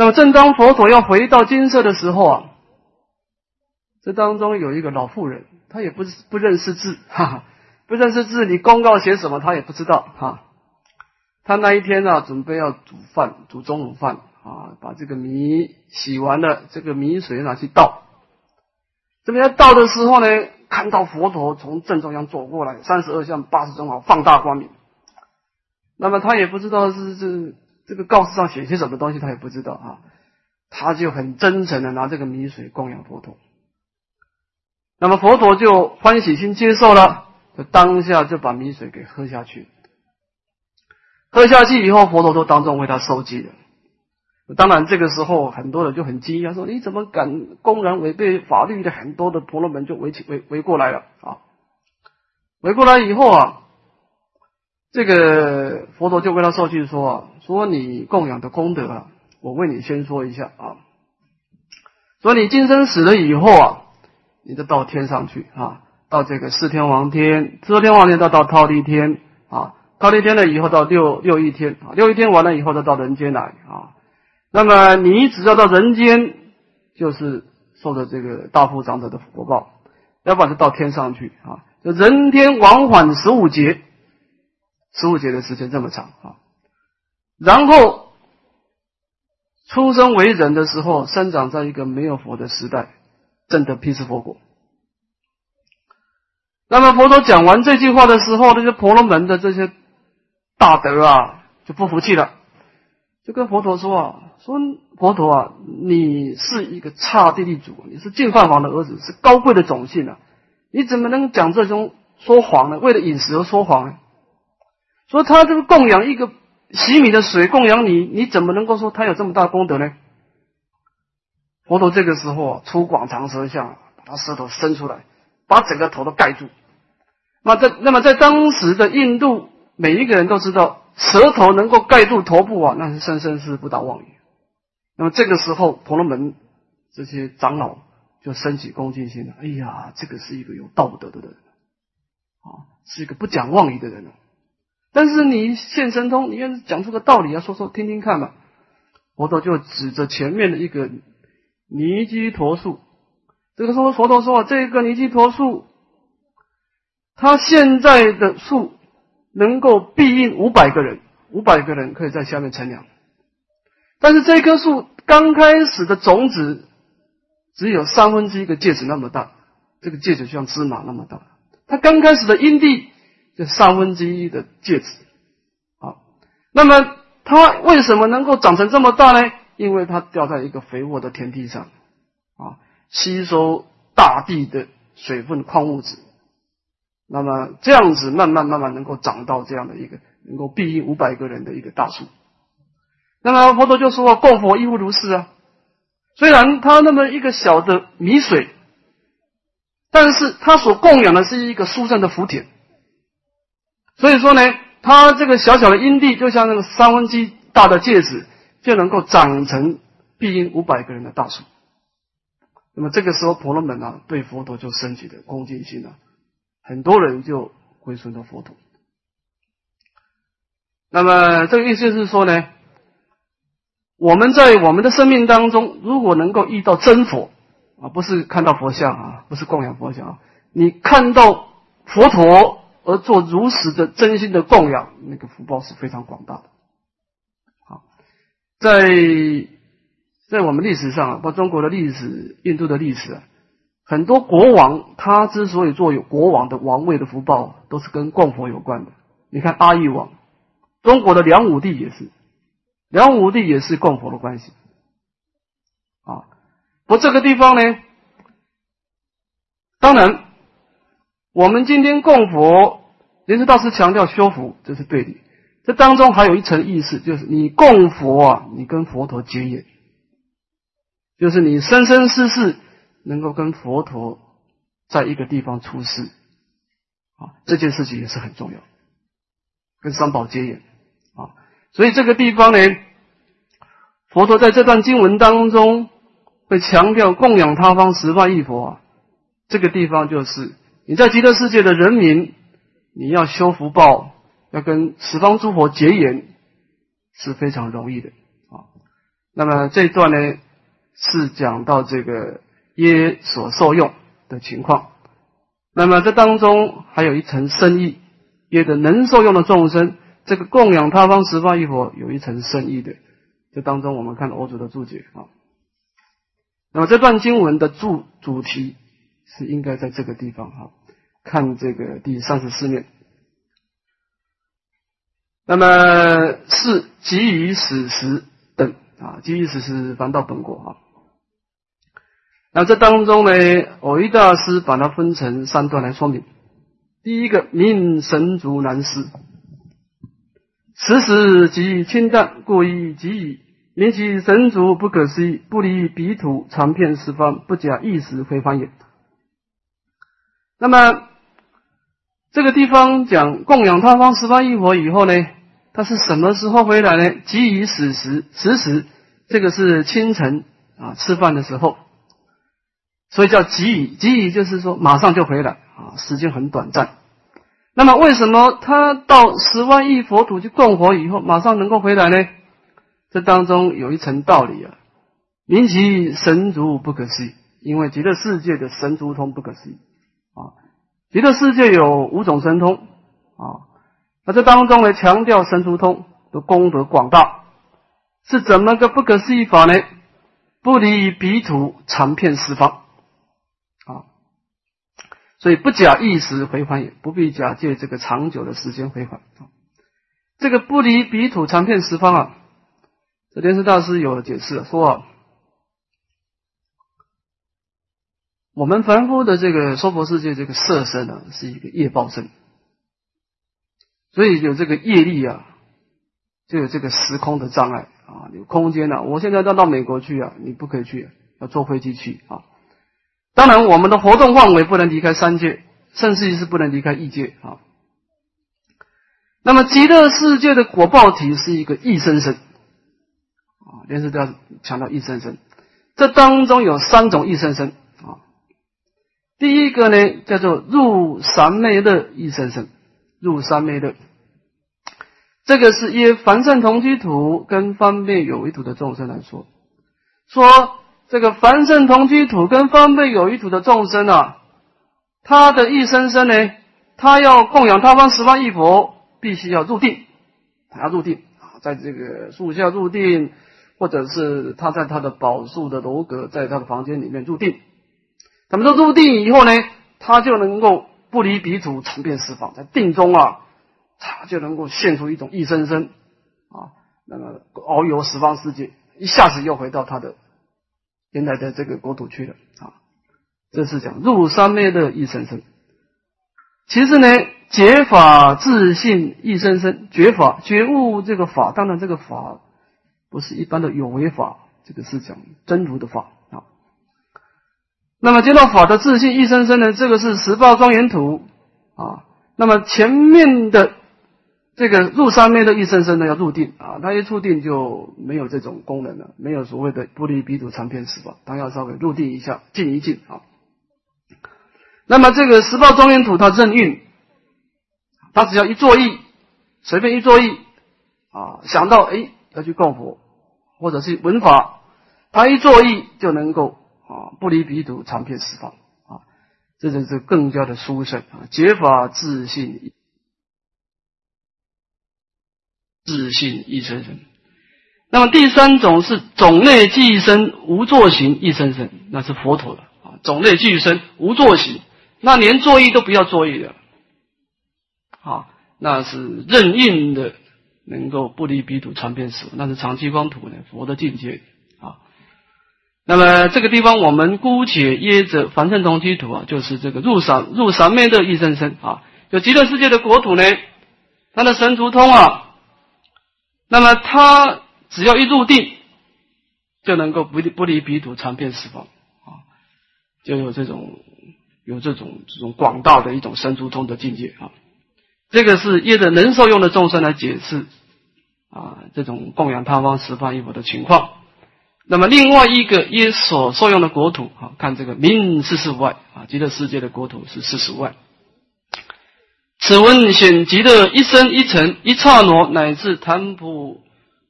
那么正当佛陀要回到金色的时候啊，这当中有一个老妇人，她也不不认识字，哈哈，不认识字，你公告写什么，她也不知道哈。她那一天呢，准备要煮饭，煮中午饭啊，把这个米洗完了，这个米水拿去倒。这边倒的时候呢，看到佛陀从正中央走过来，三十二相八十种好，放大光明。那么他也不知道是是这个告示上写些什么东西，他也不知道啊。他就很真诚的拿这个米水供养佛陀。那么佛陀就欢喜心接受了，就当下就把米水给喝下去。喝下去以后，佛陀都当众为他收集了。当然，这个时候很多人就很惊讶，说：“你怎么敢公然违背法律的？”很多的婆罗门就围起围围过来了啊。围过来以后啊。这个佛陀就为他受记说啊，说你供养的功德啊，我为你先说一下啊。说你今生死了以后啊，你就到天上去啊，到这个四天王天，四天王天到到忉利天啊，忉利天了以后到六六一天啊，六一天完了以后再到人间来啊。那么你只要到人间，就是受的这个大富长者的福报，要不然就到天上去啊，就人天往返十五劫。十五劫的时间这么长啊，然后出生为人的时候，生长在一个没有佛的时代，证得辟支佛果。那么佛陀讲完这句话的时候，那些婆罗门的这些大德啊，就不服气了，就跟佛陀说啊：“说佛陀啊，你是一个刹帝利主，你是净饭王的儿子，是高贵的种姓啊，你怎么能讲这种说谎呢？为了饮食而说谎呢？”说他这个供养一个洗米的水供养你，你怎么能够说他有这么大功德呢？佛陀这个时候啊，出广长舌相，把他舌头伸出来，把整个头都盖住。那在那么在当时的印度，每一个人都知道，舌头能够盖住头部啊，那是生生世不达妄语。那么这个时候，婆罗门这些长老就升起恭敬心了。哎呀，这个是一个有道德的人啊，是一个不讲妄语的人但是你现神通，你要是讲出个道理啊，说说听听看嘛。佛陀就指着前面的一个尼基陀树，这个时候佛陀说啊：“这个尼基陀树，它现在的树能够庇应五百个人，五百个人可以在下面乘凉。但是这棵树刚开始的种子只有三分之一个戒指那么大，这个戒指就像芝麻那么大。它刚开始的因地。”就三分之一的戒指，啊，那么它为什么能够长成这么大呢？因为它掉在一个肥沃的田地上，啊，吸收大地的水分、矿物质，那么这样子慢慢慢慢能够长到这样的一个能够庇应五百个人的一个大树。那么佛陀就说：“供佛亦复如是啊，虽然它那么一个小的米水，但是它所供养的是一个殊胜的福田。”所以说呢，它这个小小的阴地，就像那个三分之大的戒指，就能够长成庇应五百个人的大树。那么这个时候，婆罗门啊，对佛陀就升起的恭敬心了，很多人就归顺到佛陀。那么这个意思是说呢，我们在我们的生命当中，如果能够遇到真佛啊，不是看到佛像啊，不是供养佛像啊，你看到佛陀。而做如实的真心的供养，那个福报是非常广大的。好，在在我们历史上啊，包括中国的历史、印度的历史啊，很多国王他之所以做有国王的王位的福报，都是跟供佛有关的。你看阿育王，中国的梁武帝也是，梁武帝也是供佛的关系。啊，不这个地方呢，当然。我们今天供佛，莲池大师强调修福，这是对的。这当中还有一层意思，就是你供佛啊，你跟佛陀结缘，就是你生生世世能够跟佛陀在一个地方出世啊，这件事情也是很重要，跟三宝结缘啊。所以这个地方呢，佛陀在这段经文当中会强调供养他方十万亿佛啊，这个地方就是。你在极乐世界的人民，你要修福报，要跟十方诸佛结缘，是非常容易的啊。那么这一段呢，是讲到这个耶所受用的情况。那么这当中还有一层深意，耶的能受用的众生，这个供养他方十方一佛有一层深意的。这当中我们看欧主的注解啊。那么这段经文的主主题是应该在这个地方哈，看这个第三十四面。那么是给予史实等啊，给予史实翻到本国哈。那这当中呢，偶一大师把它分成三段来说明。第一个，命神足难思，此时即清淡，故意给予。名其神足不可思议，不离彼土，长遍十方，不假一时回方也。那么这个地方讲供养他方十方一佛以后呢，他是什么时候回来呢？即以此时，此时这个是清晨啊，吃饭的时候，所以叫即以，即以就是说马上就回来啊，时间很短暂。那么为什么他到十万亿佛土去供佛以后，马上能够回来呢？这当中有一层道理啊，名其神足不可思议，因为极乐世界的神足通不可思议。极乐世界有五种神通啊，那这当中呢强调神足通的功德广大，是怎么个不可思议法呢？不离彼土，长遍十方啊，所以不假一时回还也，不必假借这个长久的时间回还啊。这个不离彼土，长遍十方啊。这莲师大师有解释说啊，我们凡夫的这个娑婆世界这个色身呢，是一个业报身，所以有这个业力啊，就有这个时空的障碍啊，有空间啊。我现在要到美国去啊，你不可以去，要坐飞机去啊。当然，我们的活动范围不能离开三界，甚至于是不能离开异界啊。那么极乐世界的果报体是一个异生身。连是都要强调一生生，这当中有三种一生生。第一个呢叫做入三昧乐一生生，入三昧乐，这个是以凡圣同居土跟方便有一土的众生来说，说这个凡圣同居土跟方便有一土的众生啊，他的一生生呢，他要供养他方十方一佛，必须要入定，他要入定啊，在这个树下入定。或者是他在他的宝树的楼阁，在他的房间里面入定，他们说入定以后呢，他就能够不离彼土，长遍十方，在定中啊，他就能够现出一种一生生啊，那么遨游十方世界，一下子又回到他的原来的这个国土去了啊。这是讲入三昧的一生生。其实呢，觉法自信一生生，觉法觉悟这个法，当然这个法。不是一般的有为法，这个是讲真如的法。那么见到法的自信一生生呢？这个是十报庄严图啊。那么前面的这个入三昧的一生生呢，要入定啊。他一出定就没有这种功能了，没有所谓的不离彼土长篇十报，他要稍微入定一下，静一静啊。那么这个十报庄严土，它任运，他只要一作意，随便一作意啊，想到哎。要去供佛，或者是闻法，他一作意就能够啊不离彼土，长遍十方啊，这就是更加的殊胜啊！解法自信，自信一生生。那么第三种是种类寄生无作行一生生，那是佛陀的啊，种类寄生无作行，那连作意都不要作意的啊，那是任运的。能够不离彼土长遍十那是长期光土呢，佛的境界。那么这个地方我们姑且约着凡圣同居土啊，就是这个入三入三昧的一生生啊，就极乐世界的国土呢，它的神足通啊，那么它只要一入定，就能够不不离彼土长遍十方啊，就有这种有这种这种广大的一种神足通的境界啊。这个是业的能受用的众生来解释。啊，这种供养他方十方一佛的情况。那么另外一个耶所受用的国土啊，看这个明四十五万啊，极乐世界的国土是四十万。此文显极乐一生一尘一刹那乃至檀普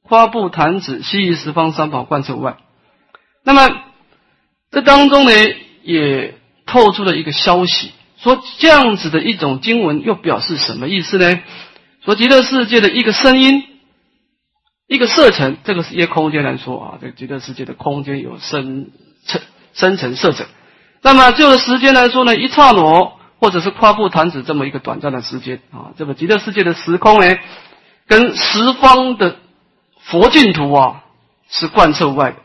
花布坛子，西域十方三宝贯彻外。那么这当中呢，也透出了一个消息，说这样子的一种经文又表示什么意思呢？说极乐世界的一个声音，一个色尘，这个是一个空间来说啊，这个极乐世界的空间有深层、深层色尘。那么就时间来说呢，一刹那或者是夸布弹指这么一个短暂的时间啊，这个极乐世界的时空呢，跟十方的佛净土啊是贯彻外的。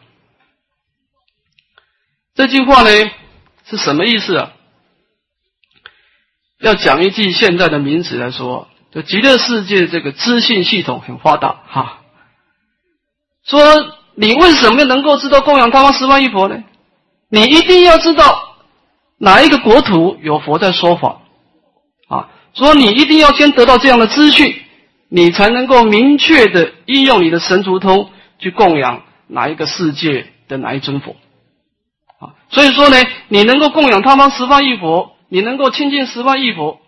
这句话呢是什么意思啊？要讲一句现在的名词来说，就极乐世界这个资讯系统很发达哈。说你为什么能够知道供养他方十万亿佛呢？你一定要知道哪一个国土有佛在说法啊。说你一定要先得到这样的资讯，你才能够明确的应用你的神足通去供养哪一个世界的哪一尊佛。啊，所以说呢，你能够供养他方十万亿佛，你能够亲近十万亿佛，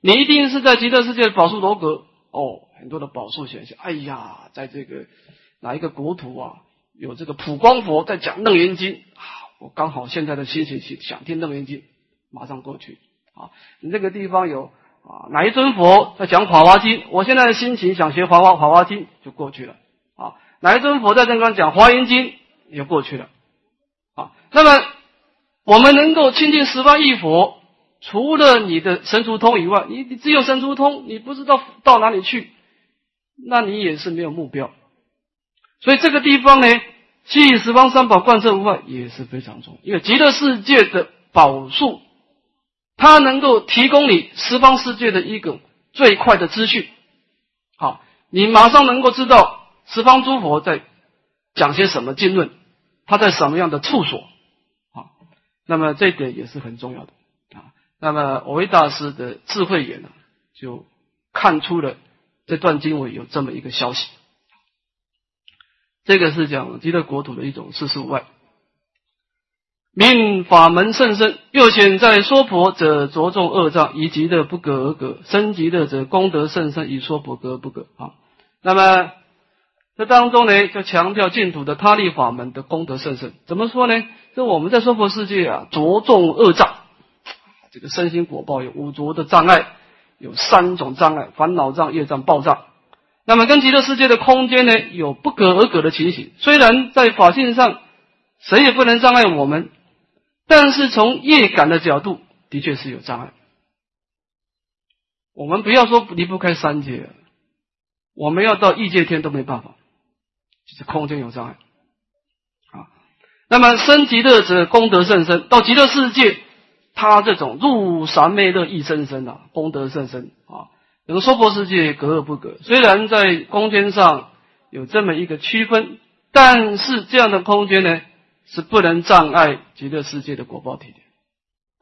你一定是在极乐世界宝树罗阁哦，很多的宝树显现。哎呀，在这个哪一个国土啊，有这个普光佛在讲楞严经啊，我刚好现在的心情想想听楞严经，马上过去啊。你这个地方有啊哪一尊佛在讲法华经，我现在的心情想学华华华华经就过去了啊。哪一尊佛在正刚讲华严经也过去了。啊，那么我们能够亲近十万亿佛，除了你的神足通以外，你你只有神足通，你不知道到哪里去，那你也是没有目标。所以这个地方呢，吸引十方三宝贯彻无碍也是非常重要。因为极乐世界的宝树，它能够提供你十方世界的一个最快的资讯。好，你马上能够知道十方诸佛在讲些什么经论。他在什么样的处所好？那么这一点也是很重要的啊。那么我维大师的智慧眼呢，就看出了这段经文有这么一个消息。这个是讲极乐国土的一种世事外，命法门甚深，又显在说婆者着重恶障，以极乐不可而格；生极乐者功德甚深，以说婆格不可啊。那么。这当中呢，就强调净土的他力法门的功德甚深。怎么说呢？就我们在娑婆世界啊，着重恶障，这个身心果报有五浊的障碍，有三种障碍：烦恼障、业障、报障。那么跟极乐世界的空间呢，有不可而可的情形。虽然在法性上，谁也不能障碍我们，但是从业感的角度，的确是有障碍。我们不要说离不开三界，我们要到异界天都没办法。就是空间有障碍啊，那么生极乐者功德甚深，到极乐世界，他这种入三昧乐意深深啊，功德甚深啊。跟娑婆世界格而不格，虽然在空间上有这么一个区分，但是这样的空间呢，是不能障碍极乐世界的果报体的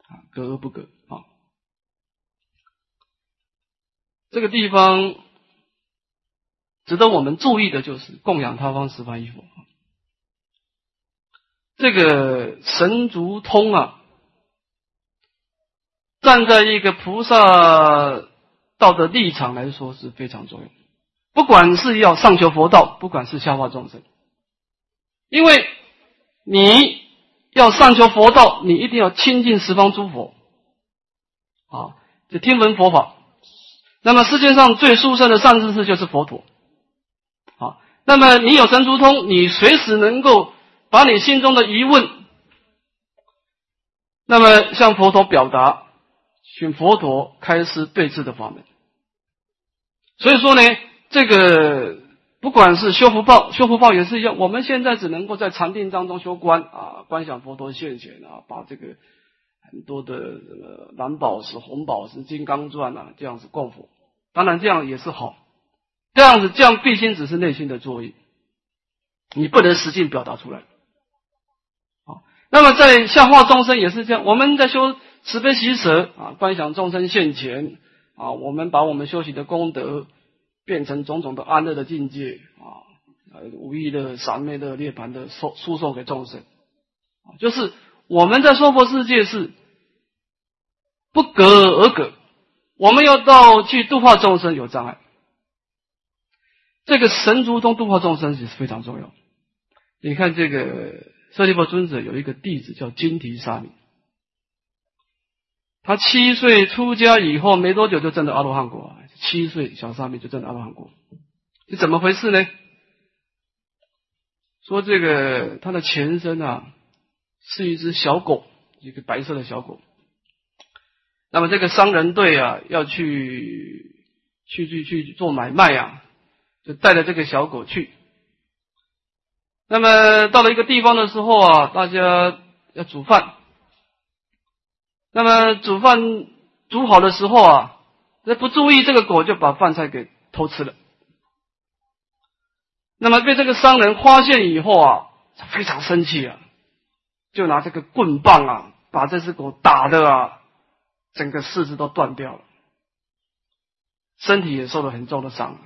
啊，格而不格啊。这个地方。值得我们注意的就是供养他方十方一佛，这个神足通啊，站在一个菩萨道的立场来说是非常重要。不管是要上求佛道，不管是下化众生，因为你要上求佛道，你一定要亲近十方诸佛啊，就听闻佛法。那么世界上最殊胜的善知识就是佛陀。啊那么你有神足通，你随时能够把你心中的疑问，那么向佛陀表达，请佛陀开示对治的法门。所以说呢，这个不管是修福报，修福报也是一样。我们现在只能够在禅定当中修观啊，观想佛陀现前啊，把这个很多的这个蓝宝石、红宝石、金刚钻啊这样子供佛。当然这样也是好。这样子，这样毕竟只是内心的作业，你不能实际表达出来。好，那么在下化众生也是这样。我们在修慈悲喜舍啊，观想众生现前啊，我们把我们修习的功德变成种种的安乐的境界啊，无意的三昧的涅盘的输输送给众生，就是我们在娑婆世界是不隔而隔，我们要到去度化众生有障碍。这个神足通度化众生也是非常重要。你看这个舍利弗尊者有一个弟子叫金提沙弥，他七岁出家以后没多久就证得阿罗汉果，七岁小沙弥就证得阿罗汉果，是怎么回事呢？说这个他的前身啊是一只小狗，一个白色的小狗。那么这个商人队啊要去去去去做买卖呀，就带着这个小狗去。那么到了一个地方的时候啊，大家要煮饭。那么煮饭煮好的时候啊，那不注意这个狗就把饭菜给偷吃了。那么被这个商人发现以后啊，非常生气啊，就拿这个棍棒啊，把这只狗打的啊，整个四肢都断掉了，身体也受了很重的伤。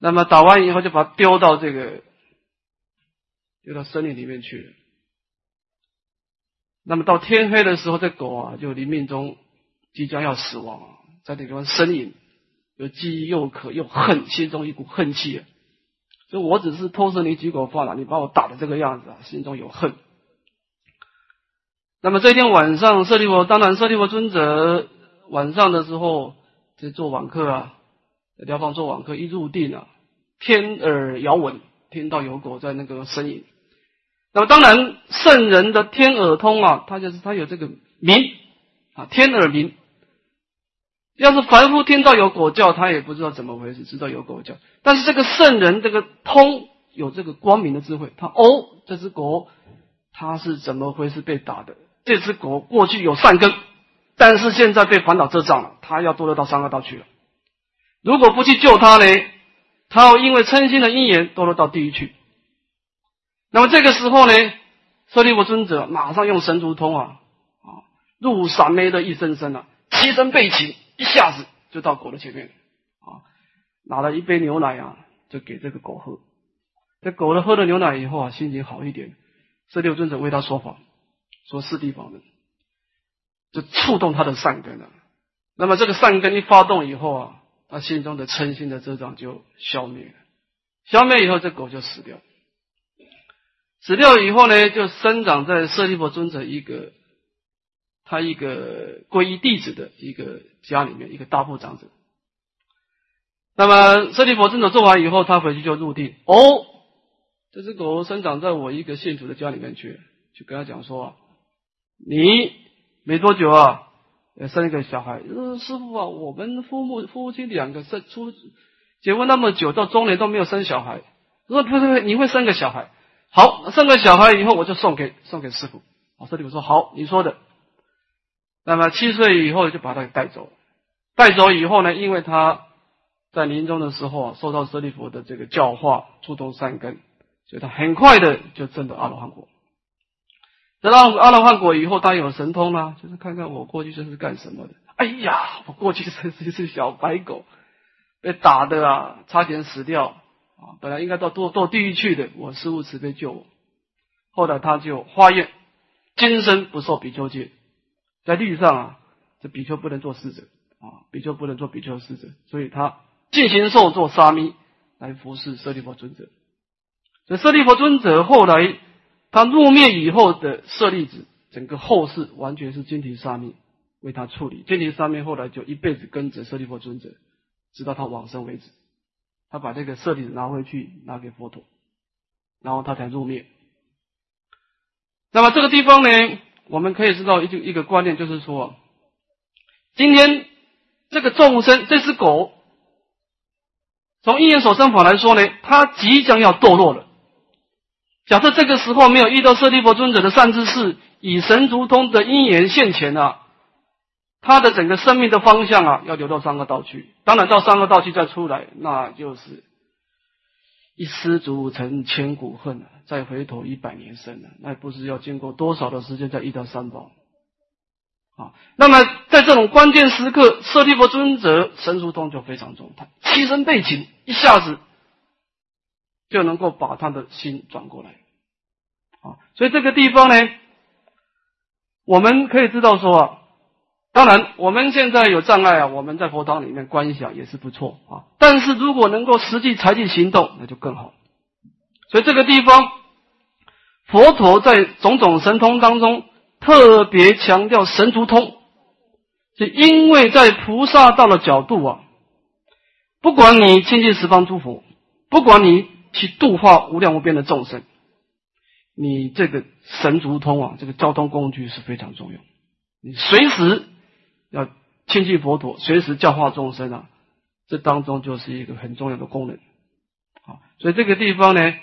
那么打完以后，就把它丢到这个丢到森林里面去了。那么到天黑的时候，这狗啊，就临命中即将要死亡，在那地方呻吟，又饥又渴又恨，心中一股恨气。就我只是偷吃你几口饭了，你把我打的这个样子啊，心中有恨。那么这天晚上，舍利弗当然舍利弗尊者晚上的时候在做网课啊，在疗房做网课，一入定啊，天耳遥闻，听到有狗在那个呻吟。那么当然圣人的天耳通啊，他就是他有这个鸣啊，天耳鸣。要是凡夫听到有狗叫，他也不知道怎么回事，知道有狗叫。但是这个圣人，这个通有这个光明的智慧，他哦，这只狗它是怎么回事被打的？这只狗过去有善根，但是现在被烦恼遮障了，它要堕落到三恶道去了。如果不去救它呢，它要因为嗔心的因缘堕落到地狱去。那么这个时候呢，舍利弗尊者马上用神足通啊啊，入闪昧的一声声啊，齐身背起。一下子就到狗的前面，啊，拿了一杯牛奶啊，就给这个狗喝。这狗呢喝了牛奶以后啊，心情好一点。舍利弗尊者为他说法，说四地法门，就触动他的善根了。那么这个善根一发动以后啊，他心中的嗔心的遮障就消灭了。消灭以后，这狗就死掉。死掉以后呢，就生长在舍利弗尊者一个。他一个皈依弟子的一个家里面，一个大部长者。那么舍利弗尊者做完以后，他回去就入定。哦，这只狗生长在我一个信徒的家里面去，就跟他讲说：“你没多久啊，生一个小孩。师傅啊，我们父母夫妻两个生出结婚那么久，到中年都没有生小孩。说不不，你会生个小孩？好，生个小孩以后，我就送给送给师傅。哦，舍利弗说好，你说的。”那么七岁以后就把他给带走，带走以后呢，因为他在临终的时候啊，受到舍利弗的这个教化，触动善根，所以他很快的就证得阿罗汉果。得到阿罗汉果以后，他有神通啦，就是看看我过去这是干什么的。哎呀，我过去这是一只小白狗，被打的啊，差点死掉啊，本来应该到堕堕地狱去的，我师父慈悲救我。后来他就发愿，今生不受比丘戒。在律上啊，这比丘不能做侍者啊，比丘不能做比丘侍者，所以他进行受做沙弥来服侍舍利弗尊者。所以舍利弗尊者后来他入灭以后的舍利子，整个后世完全是金提沙弥为他处理。金提沙弥后来就一辈子跟着舍利弗尊者，直到他往生为止。他把这个舍利子拿回去拿给佛陀，然后他才入灭。那么这个地方呢？我们可以知道一一个观念，就是说，今天这个众生，这只狗，从因缘所生法来说呢，它即将要堕落了。假设这个时候没有遇到舍利弗尊者的善知识，以神足通的因缘现前啊，他的整个生命的方向啊，要流到三个道去。当然，到三个道去再出来，那就是。一失足成千古恨啊！再回头一百年生啊，那不知要经过多少的时间才遇到三宝啊？那么在这种关键时刻，舍利弗尊者神足通就非常重，他牺牲背景一下子就能够把他的心转过来啊！所以这个地方呢，我们可以知道说啊，当然，我们现在有障碍啊，我们在佛堂里面观想也是不错啊。但是如果能够实际采取行动，那就更好。所以这个地方，佛陀在种种神通当中特别强调神足通，是因为在菩萨道的角度啊，不管你亲近十方诸佛，不管你去度化无量无边的众生，你这个神足通啊，这个交通工具是非常重要。你随时。要亲近佛陀，随时教化众生啊，这当中就是一个很重要的功能。好，所以这个地方呢，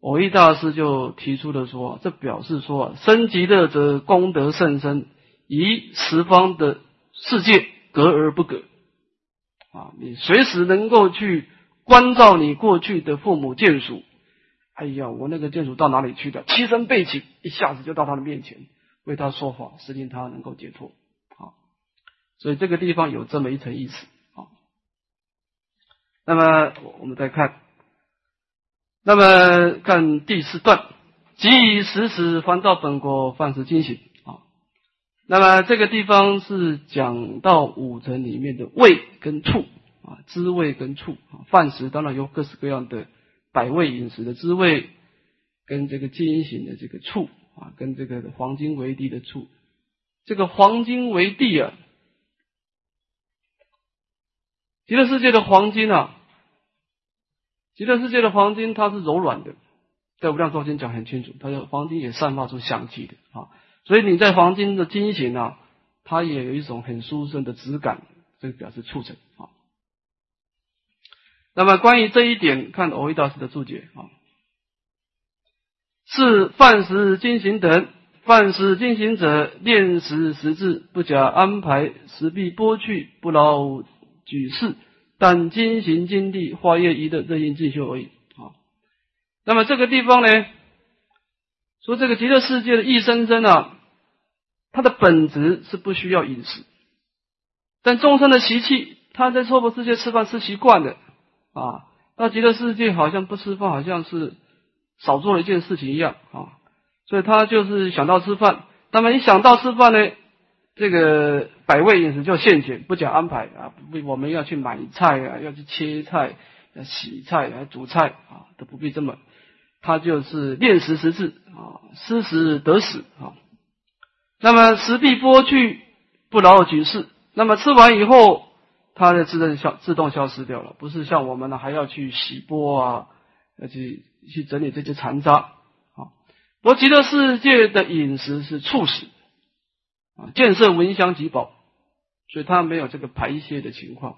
偶益大师就提出了说，这表示说，生极乐者功德甚深，与十方的世界隔而不隔。啊，你随时能够去关照你过去的父母眷属。哎呀，我那个眷属到哪里去的？七身背起，一下子就到他的面前，为他说法，使令他能够解脱。所以这个地方有这么一层意思啊。那么我们再看，那么看第四段，即以时时还到本国，犯时精行啊。那么这个地方是讲到五层里面的味跟触啊，滋味跟触啊。饭食当然有各式各样的百味饮食的滋味，跟这个精行的这个触啊，跟这个黄金为地的触，这个黄金为地啊。极乐世界的黄金啊，极乐世界的黄金它是柔软的，在无量寿经讲很清楚，它的黄金也散发出香气的啊，所以你在黄金的金型啊，它也有一种很舒顺的质感，这个表示促成啊。那么关于这一点，看欧益大师的注解啊，是饭食金行等，饭食金行者炼食食质不假安排，食必剥去，不劳。举世，但精行精地化业一的任因进修而已啊。那么这个地方呢，说这个极乐世界的一生真啊，它的本质是不需要饮食，但众生的习气，他在娑婆世界吃饭吃习惯的啊，到极乐世界好像不吃饭，好像是少做了一件事情一样啊，所以他就是想到吃饭。那么一想到吃饭呢？这个百味饮食就现前，不讲安排啊！不，我们要去买菜啊，要去切菜、要洗菜、要煮菜啊，都不必这么。他就是练食食质啊，失时得死啊。那么食必剥去，不劳而举事。那么吃完以后，它的自动消自动消失掉了，不是像我们呢还要去洗钵啊，要去去整理这些残渣啊。我极乐世界的饮食是促使。建设文香及宝，所以它没有这个排泄的情况，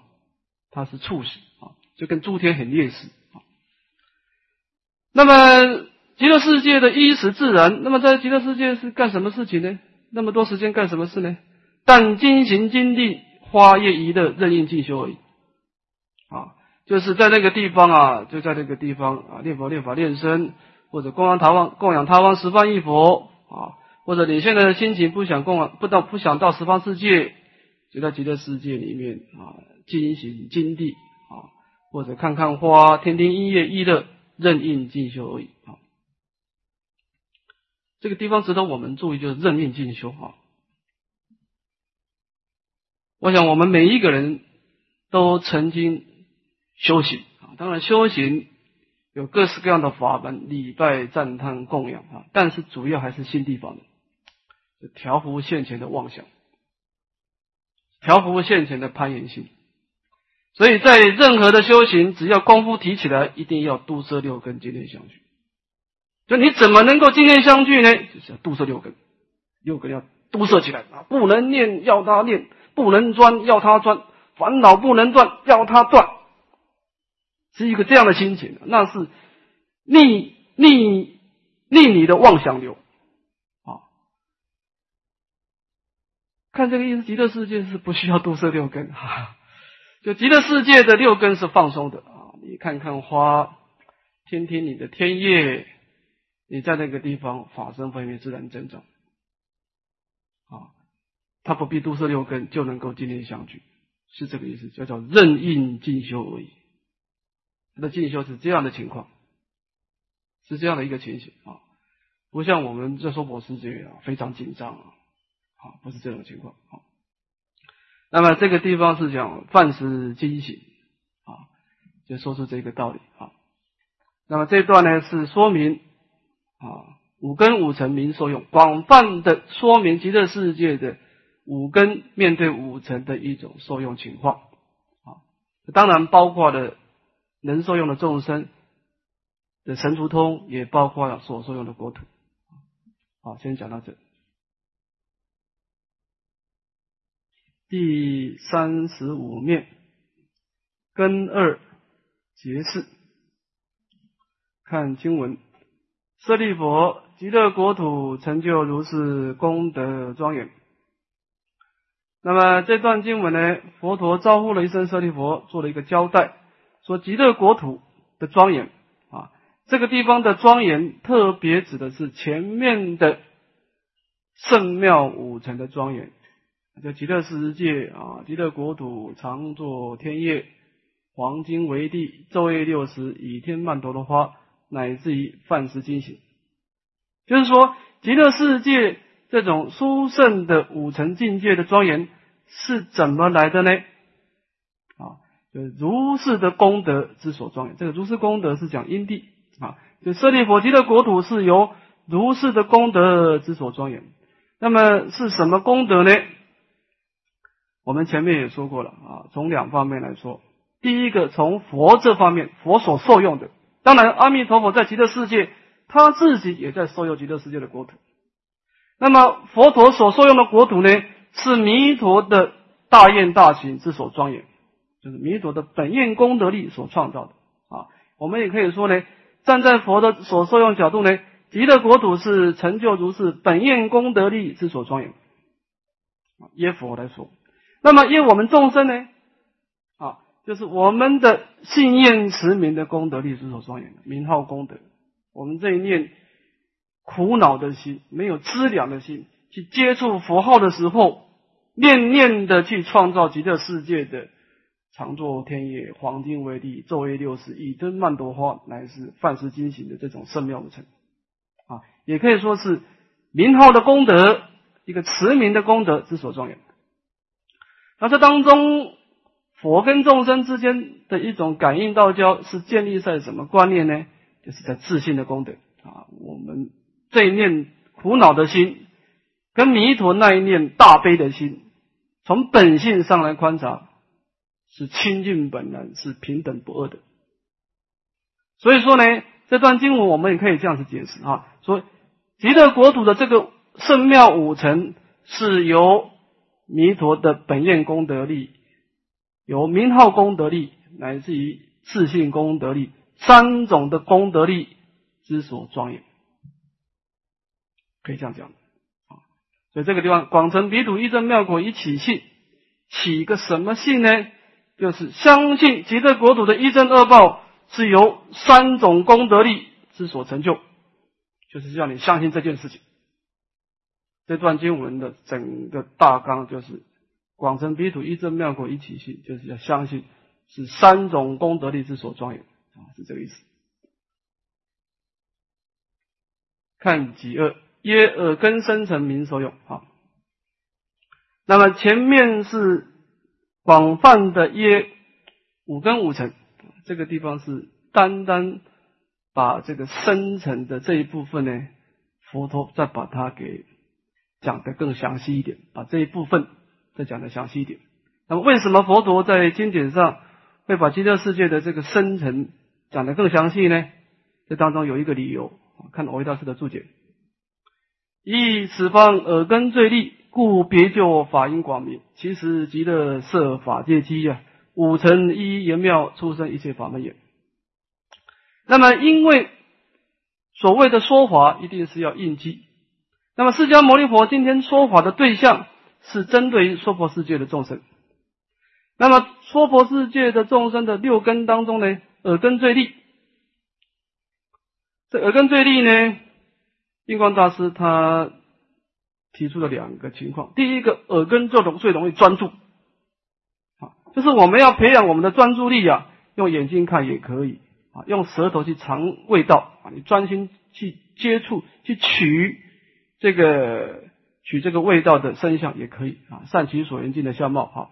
它是促死啊，就跟诸天很类似啊。那么极乐世界的衣食自然，那么在极乐世界是干什么事情呢？那么多时间干什么事呢？但精行精地花叶仪的任应进修而已啊，就是在那个地方啊，就在那个地方啊，念佛、念法、练身，或者供养他方、供养他方十方一佛啊。或者你现在的心情不想供不到不想到十方世界，就在极乐世界里面啊，进行经地啊，或者看看花，听听音乐，娱乐，任应进修而已啊。这个地方值得我们注意，就是任应进修啊。我想我们每一个人都曾经修行啊，当然修行有各式各样的法门，礼拜、赞叹、供养啊，但是主要还是心地法门。调伏现前的妄想，调伏现前的攀岩性，所以在任何的修行，只要功夫提起来，一定要度摄六根，今天相聚。就你怎么能够今天相聚呢？就是要度摄六根，六根要都摄起来啊！不能念要他念，不能钻要他钻，烦恼不能断要他断，是一个这样的心情，那是逆逆逆你的妄想流。看这个意思，极乐世界是不需要度摄六根哈，就极乐世界的六根是放松的啊。你看看花，听听你的天乐，你在那个地方法身分别自然增长啊，他不必度摄六根就能够今天相聚，是这个意思，叫做任应进修而已。他的进修是这样的情况，是这样的一个情形啊，不像我们这说博士这样非常紧张啊。啊，不是这种情况啊。那么这个地方是讲饭食精醒啊，就说出这个道理啊。那么这段呢是说明啊五根五尘明受用，广泛的说明极乐世界的五根面对五尘的一种受用情况啊。当然包括了能受用的众生的神足通，也包括了所受用的国土。好，先讲到这。第三十五面，根二结四。看经文：舍利佛，极乐国土成就如是功德庄严。那么这段经文呢，佛陀招呼了一声舍利佛，做了一个交代，说极乐国土的庄严啊，这个地方的庄严，特别指的是前面的圣妙五层的庄严。叫极乐世界啊，极乐国土常作天业，黄金为地，昼夜六时，以天曼陀罗花，乃至于饭食精行。就是说，极乐世界这种殊胜的五层境界的庄严是怎么来的呢？啊，就如是的功德之所庄严。这个如是功德是讲因地啊，就舍利佛极乐国土是由如是的功德之所庄严。那么是什么功德呢？我们前面也说过了啊，从两方面来说，第一个从佛这方面，佛所受用的，当然阿弥陀佛在极乐世界，他自己也在受用极乐世界的国土。那么佛陀所受用的国土呢，是弥陀的大愿大行之所庄严，就是弥陀的本愿功德力所创造的啊。我们也可以说呢，站在佛的所受用角度呢，极乐国土是成就如是本愿功德力之所庄严。耶佛来说。那么，因为我们众生呢，啊，就是我们的信念持名的功德力是所庄严的名号功德。我们这一念苦恼的心，没有资粮的心，去接触佛号的时候，念念的去创造极乐世界的常作天业、黄金为地、昼夜六时、以灯曼陀花，乃是梵世金行的这种圣妙的成啊，也可以说是名号的功德，一个持名的功德之所庄严。那这当中，佛跟众生之间的一种感应道交，是建立在什么观念呢？就是在自信的功德啊。我们这一念苦恼的心，跟弥陀那一念大悲的心，从本性上来观察，是清净本然，是平等不二的。所以说呢，这段经文我们也可以这样子解释啊：说极乐国土的这个圣妙五层，是由弥陀的本愿功德力，由名号功德力，乃至于自信功德力三种的功德力之所庄严，可以这样讲。所以这个地方，广成彼土一真妙果以起信，起个什么信呢？就是相信极乐国土的一真二报是由三种功德力之所成就，就是叫你相信这件事情。这段经文的整个大纲就是广成彼土一真妙果一体性，就是要相信是三种功德力之所庄严啊，是这个意思。看几二，耶耳根生成名所用啊。那么前面是广泛的耶五根五尘，这个地方是单单把这个生成的这一部分呢，佛陀再把它给。讲的更详细一点，把这一部分再讲的详细一点。那么，为什么佛陀在经典上会把极乐世界的这个生成讲的更详细呢？这当中有一个理由，看藕益大师的注解：以此方耳根最利，故别就法音广明。其实极乐设法界机呀，五层一言妙，出生一切法门也。那么，因为所谓的说法，一定是要应机。那么，释迦牟尼佛今天说法的对象是针对于娑婆世界的众生。那么，娑婆世界的众生的六根当中呢，耳根最利。这耳根最利呢，印光大师他提出了两个情况：第一个，耳根最容最容易专注，啊，就是我们要培养我们的专注力啊，用眼睛看也可以啊，用舌头去尝味道啊，你专心去接触去取。这个取这个味道的声相也可以啊，善其所缘境的相貌哈。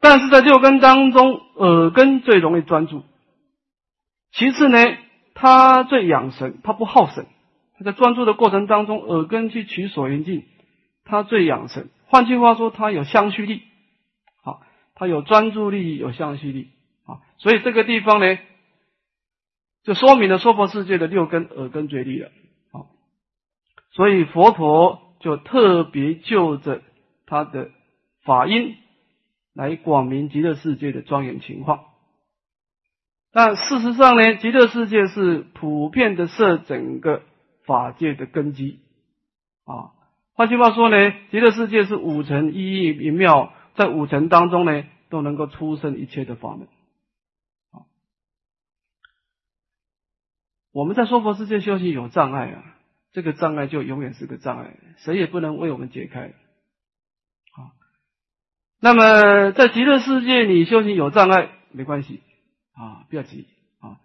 但是在六根当中，耳根最容易专注。其次呢，它最养神，它不耗神。它在专注的过程当中，耳根去取所缘境，它最养神。换句话说，它有相续力，好，它有专注力，有相续力，啊，所以这个地方呢，就说明了娑婆世界的六根耳根最利了，所以佛陀就特别就着他的法音来广明极乐世界的庄严情况。但事实上呢，极乐世界是普遍的设整个法界的根基啊。换句话说呢，极乐世界是五层一一一妙，在五层当中呢，都能够出生一切的法门。我们在娑婆世界修行有障碍啊，这个障碍就永远是个障碍，谁也不能为我们解开。啊，那么在极乐世界你修行有障碍没关系。啊，不要急啊！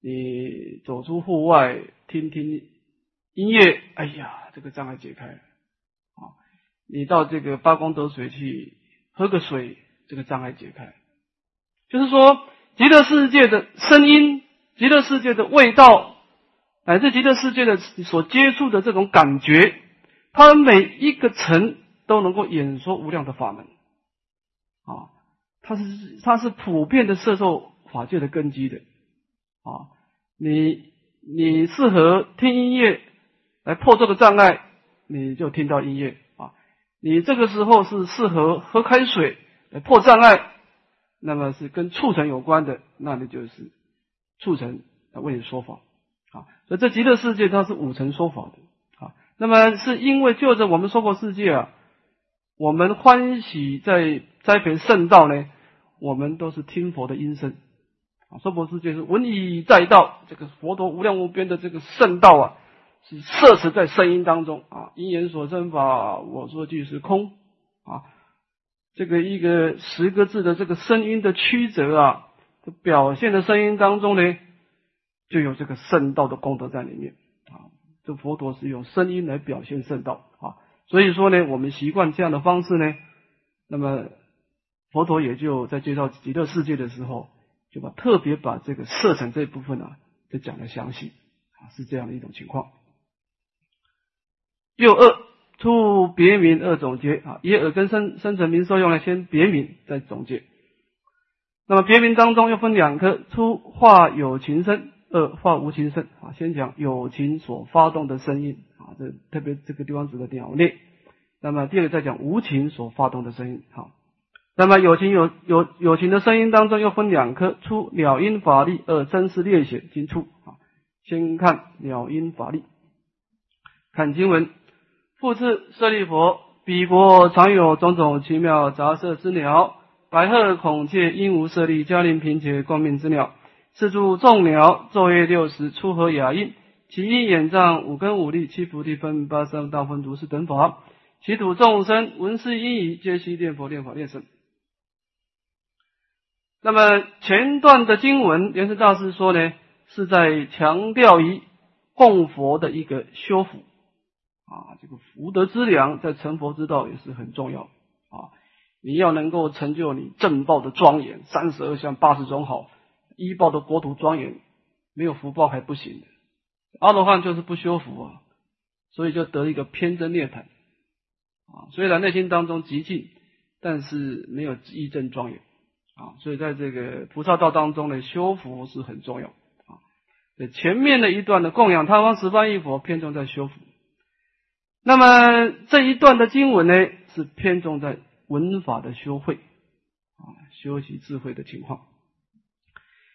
你走出户外听听音乐，哎呀，这个障碍解开了啊！你到这个八功德水去喝个水，这个障碍解开。就是说，极乐世界的声音、极乐世界的味道，乃至极乐世界的所接触的这种感觉，它每一个层都能够演说无量的法门啊！它是它是普遍的摄受。法界的根基的啊，你你适合听音乐来破这个障碍，你就听到音乐啊。你这个时候是适合喝开水来破障碍，那么是跟促成有关的，那你就是促成来为你说法啊。所以这极乐世界它是五层说法的啊。那么是因为就着我们娑婆世界啊，我们欢喜在栽培圣道呢，我们都是听佛的音声啊。娑婆世界是闻以在道，这个佛陀无量无边的这个圣道啊，是摄持在声音当中啊。因缘所生法，我说句是空啊。这个一个十个字的这个声音的曲折啊，表现的声音当中呢，就有这个圣道的功德在里面啊。这佛陀是用声音来表现圣道啊，所以说呢，我们习惯这样的方式呢，那么佛陀也就在介绍极乐世界的时候。就把特别把这个色尘这一部分呢，就讲的详细啊，是这样的一种情况。又二出别名二总结啊，以耳根生生成名受用来，先别名再总结。那么别名当中又分两科，出化有情生，二化无情声啊。先讲有情所发动的声音啊，这特别这个地方指的鸟类。那么第二个再讲无情所发动的声音，好。那么有情有有有情的声音当中又分两科，出鸟音法力，二真实略显经出啊。先看鸟音法力，看经文，复次舍利佛，彼国常有种种奇妙杂色之鸟，白鹤、孔雀、鹦鹉、舍利、嘉陵、平且光明之鸟，是助众鸟昼夜六时出和雅音，其音眼障五根五力七菩提分八三大分如是等法，其土众生闻是音语，皆悉念佛念法念僧。那么前段的经文，莲师大师说呢，是在强调于供佛的一个修福啊，这个福德之良在成佛之道也是很重要啊。你要能够成就你正报的庄严，三十二相八十种好，一报的国土庄严，没有福报还不行的。阿罗汉就是不修福啊，所以就得一个偏真涅槃啊。虽然内心当中极静，但是没有一正庄严。啊，所以在这个菩萨道当中呢，修福是很重要啊。前面的一段的供养他方十方一佛，偏重在修福。那么这一段的经文呢，是偏重在文法的修慧啊，修习智慧的情况。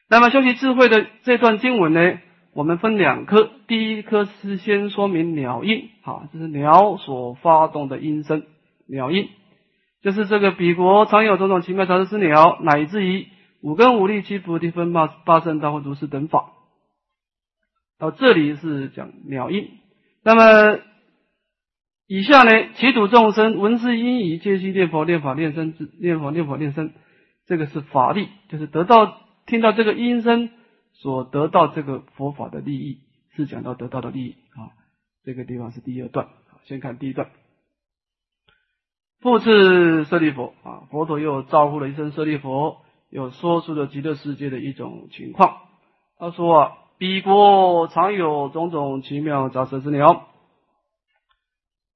那么修习智慧的这段经文呢，我们分两科，第一科是先说明鸟音啊，这是鸟所发动的音声，鸟音。就是这个彼国常有种种奇妙杂色之鸟，乃至于五根五力七菩提分八八圣道或如是等法。到这里是讲鸟音。那么以下呢，其土众生闻是音语，皆悉念佛、念法、念僧念佛、念佛、念僧。这个是法力，就是得到听到这个音声所得到这个佛法的利益，是讲到得到的利益啊。这个地方是第二段，先看第一段。复次舍利佛啊，佛陀又招呼了一声舍利佛，又说出了极乐世界的一种情况。他说啊，彼国常有种种奇妙杂色之鸟。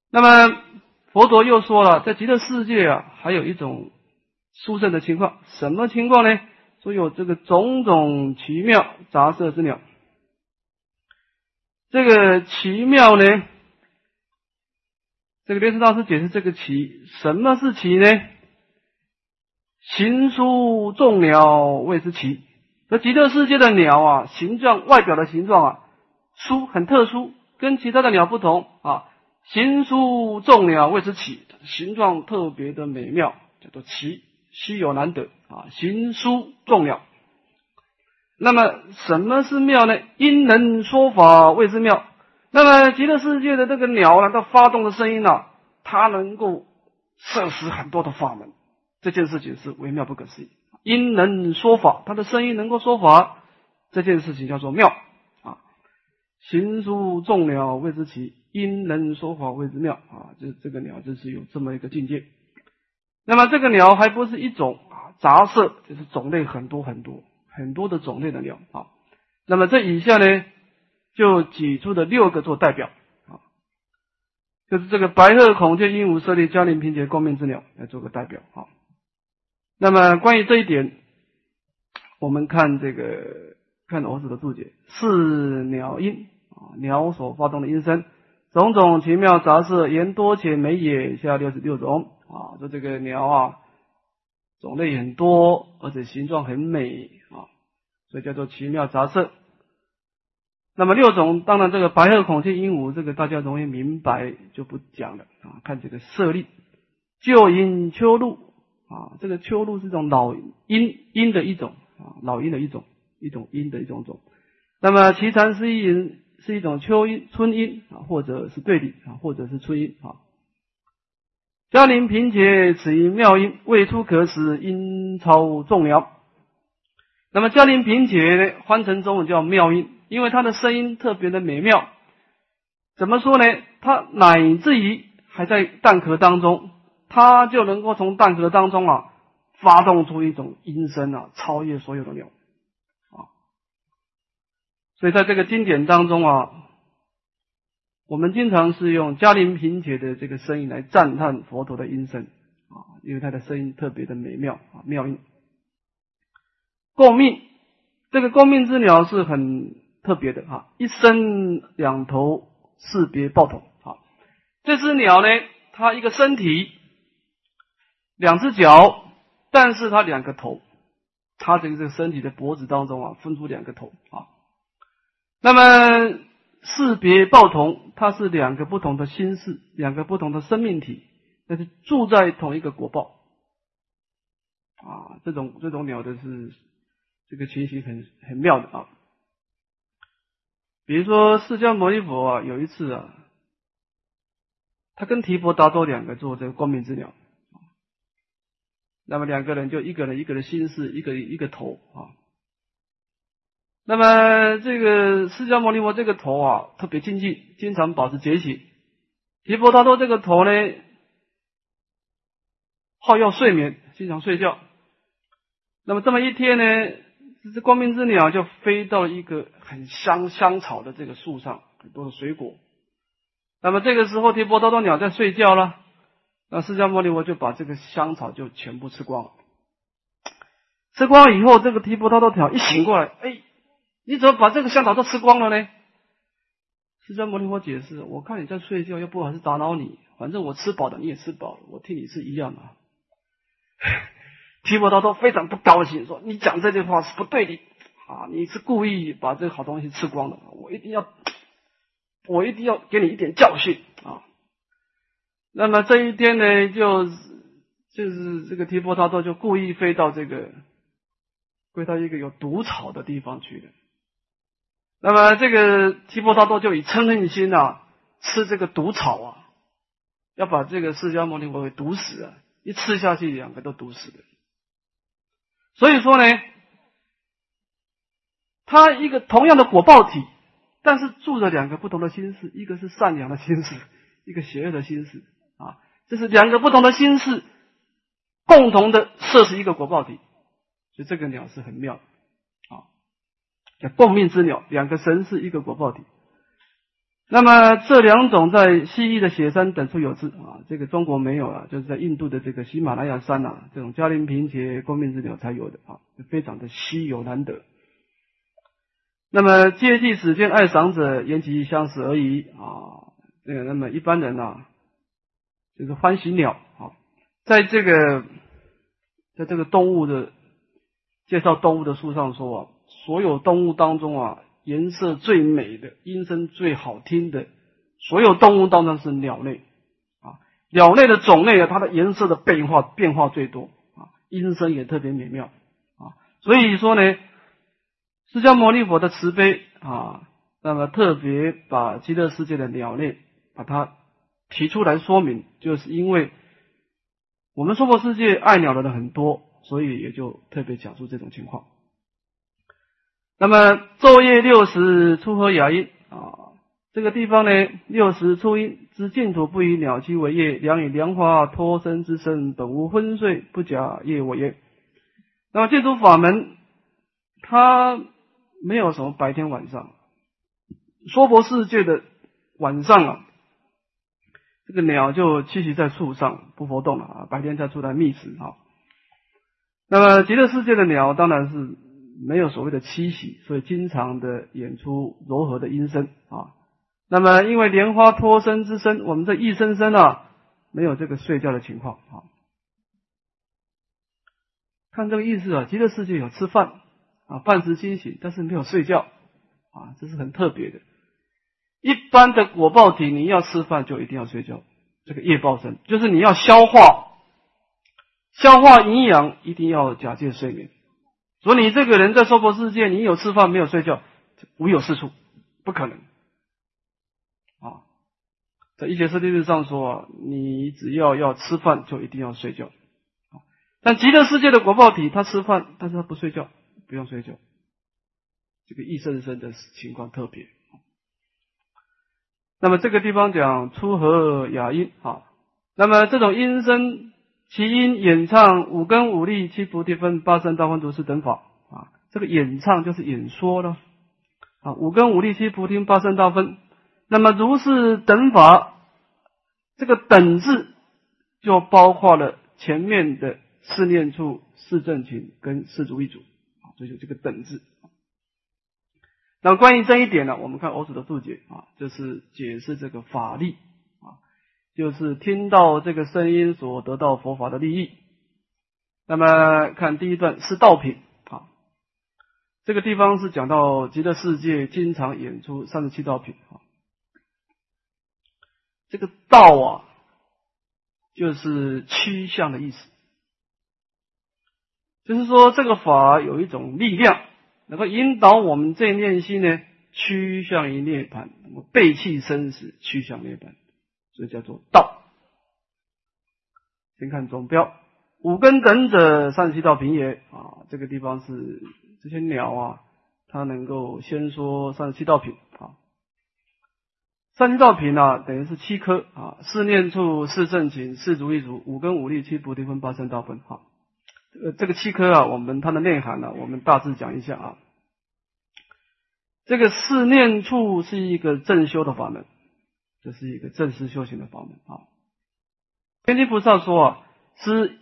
那么佛陀又说了，在极乐世界啊，还有一种殊胜的情况，什么情况呢？所有这个种种奇妙杂色之鸟。这个奇妙呢？这个莲师大师解释这个奇，什么是奇呢？形殊众鸟谓之奇。这极乐世界的鸟啊，形状外表的形状啊，殊很特殊，跟其他的鸟不同啊。形殊众鸟谓之奇，形状特别的美妙，叫做奇，稀有难得啊。行书众鸟。那么什么是妙呢？因人说法谓之妙。那么极乐世界的这个鸟呢，它发动的声音呢，它能够摄食很多的法门，这件事情是微妙不可思议。因人说法，它的声音能够说法，这件事情叫做妙啊。行书众鸟谓之奇，因人说法谓之妙啊。这这个鸟就是有这么一个境界。那么这个鸟还不是一种啊，杂色就是种类很多很多很多的种类的鸟啊。那么这以下呢？就举出的六个做代表啊，就是这个白鹤、孔雀、鹦鹉、设立、嘉陵、平节、光明之鸟来做个代表啊。那么关于这一点，我们看这个看老子的注解，是鸟音啊，鸟所发动的音声，种种奇妙杂色，言多且美也。下六十六种啊，说这个鸟啊，种类很多，而且形状很美啊，所以叫做奇妙杂色。那么六种，当然这个白鹤、孔雀、鹦鹉，这个大家容易明白，就不讲了啊。看这个舍利，旧音秋鹿啊，这个秋鹿是一种老鹰鹰的一种啊，老鹰的一种一种鹰的一种种。那么其蝉是一音，是一种秋音、春音啊，或者是对比啊，或者是春音啊。嘉陵平节，此音妙音，未出可使，音超众鸟。那么嘉陵平节呢，翻成中文叫妙音。因为它的声音特别的美妙，怎么说呢？它乃至于还在蛋壳当中，它就能够从蛋壳当中啊发动出一种音声啊，超越所有的鸟啊。所以在这个经典当中啊，我们经常是用嘉陵平且的这个声音来赞叹佛陀的音声啊，因为他的声音特别的美妙啊，妙音。共命，这个共命之鸟是很。特别的哈，一身两头，四别抱头。啊，这只鸟呢，它一个身体，两只脚，但是它两个头，它这个这个身体的脖子当中啊，分出两个头啊。那么四别报同，它是两个不同的心事，两个不同的生命体，但是住在同一个果报啊。这种这种鸟的是这个情形很很妙的啊。比如说，释迦牟尼佛啊，有一次啊，他跟提婆达多两个做这个光明之鸟，那么两个人就一个人一个人心事，一个一个头啊。那么这个释迦牟尼佛这个头啊，特别精进，经常保持觉醒；提婆达多这个头呢，好要睡眠，经常睡觉。那么这么一天呢？这只光明之鸟就飞到一个很香香草的这个树上，很多的水果。那么这个时候，提婆达多鸟在睡觉了，那释迦牟尼佛就把这个香草就全部吃光了。吃光以后，这个提婆达多鸟一醒过来，哎，你怎么把这个香草都吃光了呢？释迦牟尼佛解释：我看你在睡觉，又不好是打扰你，反正我吃饱了，你也吃饱了，我替你是一样的。提婆达多非常不高兴，说：“你讲这句话是不对的啊！你是故意把这个好东西吃光的，我一定要，我一定要给你一点教训啊！”那么这一天呢，就就是这个提婆达多就故意飞到这个，飞到一个有毒草的地方去了。那么这个提婆达多就以嗔恨心啊，吃这个毒草啊，要把这个释迦牟尼佛给毒死啊！一吃下去，两个都毒死了。所以说呢，他一个同样的果报体，但是住着两个不同的心事，一个是善良的心事，一个邪恶的心事啊。这是两个不同的心事，共同的摄食一个果报体，所以这个鸟是很妙啊，叫共命之鸟，两个神是一个果报体。那么这两种在西域的雪山等处有之啊，这个中国没有啊，就是在印度的这个喜马拉雅山呐，这种嘉陵平节共命之鸟才有的啊，非常的稀有难得。那么借济此见爱赏者，言其相似而已啊。这个那么一般人呐，就是欢喜鸟啊，在这个在这个动物的介绍动物的书上说啊，所有动物当中啊。颜色最美的、音声最好听的，所有动物当中是鸟类啊。鸟类的种类啊，它的颜色的变化变化最多啊，音声也特别美妙啊。所以说呢，释迦牟尼佛的慈悲啊，那么特别把极乐世界的鸟类把它提出来说明，就是因为我们娑婆世界爱鸟的人很多，所以也就特别讲述这种情况。那么昼夜六时出合雅音啊，这个地方呢，六时出音之净土不以鸟栖为业，良以莲花脱身之身，本无昏睡，不假业为业。那么净土法门，它没有什么白天晚上，娑婆世界的晚上啊，这个鸟就栖息在树上不活动了啊，白天再出来觅食啊。那么极乐世界的鸟当然是。没有所谓的七喜，所以经常的演出柔和的音声啊。那么，因为莲花脱身之身，我们这一生生啊，没有这个睡觉的情况啊。看这个意思啊，极乐世界有吃饭啊，半时清醒，但是没有睡觉啊，这是很特别的。一般的果报体，你要吃饭就一定要睡觉，这个夜报身就是你要消化，消化营养一定要假借睡眠。说你这个人在娑婆世界，你有吃饭没有睡觉，无有是处，不可能啊！在一切世界上说，你只要要吃饭，就一定要睡觉。但极乐世界的果报体，他吃饭，但是他不睡觉，不用睡觉。这个一生生的情况特别。那么这个地方讲出和雅音啊，那么这种音声。其音演唱五根五力七菩提分八圣道分如是等法啊，这个演唱就是演说了啊，五根五力七菩提八圣道分，那么如是等法，这个等字就包括了前面的四念处、四正勤跟四足一组啊，所以就这个等字。那关于这一点呢，我们看欧子的注解啊，就是解释这个法力。就是听到这个声音所得到佛法的利益。那么看第一段是道品啊，这个地方是讲到极乐世界经常演出三十七道品啊。这个道啊，就是趋向的意思，就是说这个法有一种力量，能够引导我们这念心呢趋向于涅槃，背弃生死，趋向涅槃。所以叫做道。先看总标，五根等者三十七道品也啊。这个地方是这些鸟啊，它能够先说三十七道品啊。三七道品呢，等于是七颗啊：四念处、四正勤、四足一足、五根五力、七菩提分、八圣道分。哈，这个这个七颗啊，我们它的内涵呢，我们大致讲一下啊。这个四念处是一个正修的法门。这是一个正式修行的法门啊。天地菩萨说啊，是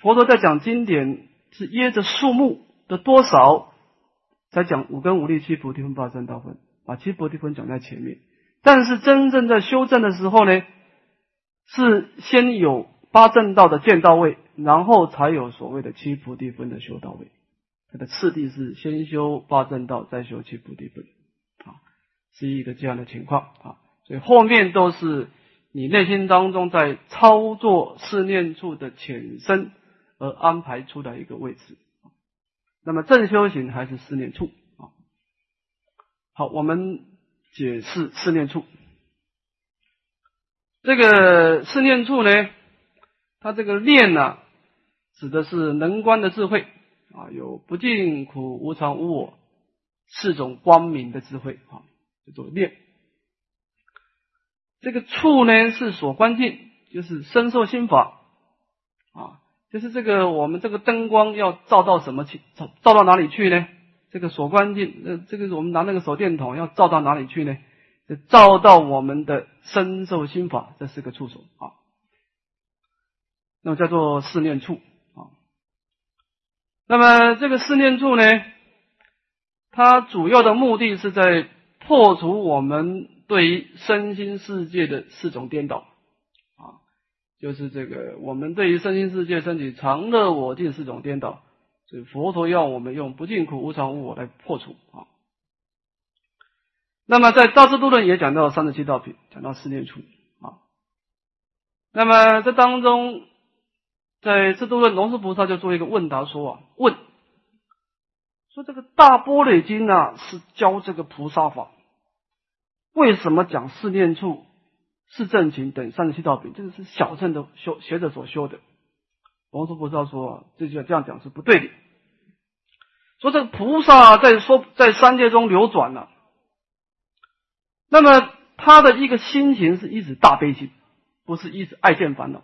佛陀在讲经典，是掖着数目的多少，在讲五根五力七菩提分八正道分，把七菩提分讲在前面。但是真正在修正的时候呢，是先有八正道的见到位，然后才有所谓的七菩提分的修到位。它的次第是先修八正道，再修七菩提分啊，是一个这样的情况啊。所以后面都是你内心当中在操作四念处的浅深而安排出的一个位置。那么正修行还是四念处啊？好，我们解释四念处。这个四念处呢，它这个念呢，指的是能观的智慧啊，有不净苦无常无我四种光明的智慧啊，叫做念。这个处呢是所观境，就是身受心法啊，就是这个我们这个灯光要照到什么去？照照到哪里去呢？这个锁关镜，呃，这个我们拿那个手电筒要照到哪里去呢？照到我们的身受心法这四个处所啊，那么叫做四念处啊。那么这个四念处呢，它主要的目的是在破除我们对于身心世界的四种颠倒啊，就是这个我们对于身心世界身体常乐我净四种颠倒，所以佛陀要我们用不净苦无常无我来破除啊。那么在《大智度论》也讲到三十七道品，讲到四念处啊。那么这当中，在《智度论》，龙树菩萨就做一个问答说啊，问说这个《大般若经》呢是教这个菩萨法，为什么讲四念处、四正勤等三十七道品？这个是小乘的修学者所修的。龙树菩萨说，这就这样讲是不对的。说这个菩萨在说在三界中流转了。那么他的一个心情是一直大悲心，不是一直爱见烦恼。